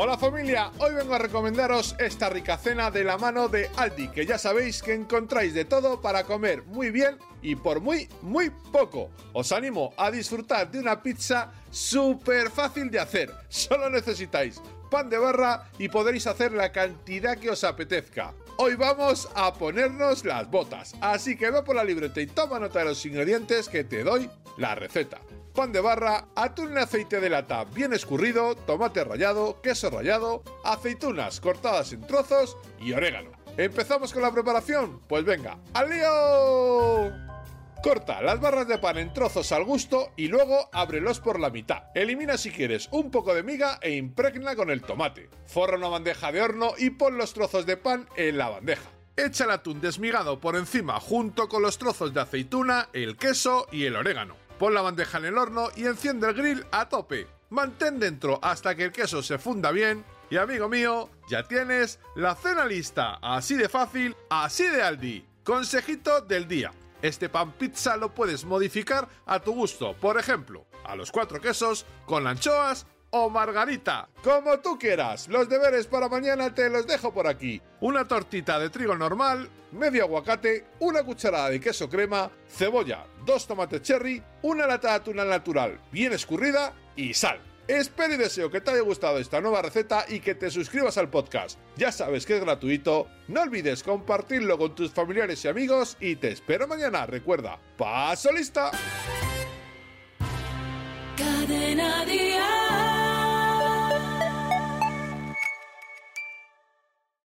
Hola familia, hoy vengo a recomendaros esta rica cena de la mano de Aldi, que ya sabéis que encontráis de todo para comer muy bien y por muy, muy poco. Os animo a disfrutar de una pizza súper fácil de hacer. Solo necesitáis pan de barra y podréis hacer la cantidad que os apetezca. Hoy vamos a ponernos las botas, así que ve por la libreta y toma nota de los ingredientes que te doy la receta. Pan de barra, atún en aceite de lata bien escurrido, tomate rallado, queso rallado, aceitunas cortadas en trozos y orégano. ¿Empezamos con la preparación? Pues venga, ¡al lío! Corta las barras de pan en trozos al gusto y luego ábrelos por la mitad. Elimina si quieres un poco de miga e impregna con el tomate. Forra una bandeja de horno y pon los trozos de pan en la bandeja. Echa el atún desmigado por encima junto con los trozos de aceituna, el queso y el orégano. Pon la bandeja en el horno y enciende el grill a tope. Mantén dentro hasta que el queso se funda bien y amigo mío, ya tienes la cena lista. Así de fácil, así de Aldi. Consejito del día. Este pan pizza lo puedes modificar a tu gusto, por ejemplo, a los cuatro quesos, con anchoas o margarita, como tú quieras. Los deberes para mañana te los dejo por aquí. Una tortita de trigo normal, medio aguacate, una cucharada de queso crema, cebolla, dos tomates cherry, una lata de atún natural bien escurrida y sal. Espero y deseo que te haya gustado esta nueva receta y que te suscribas al podcast. Ya sabes que es gratuito, no olvides compartirlo con tus familiares y amigos y te espero mañana. Recuerda, paso lista. Cadena.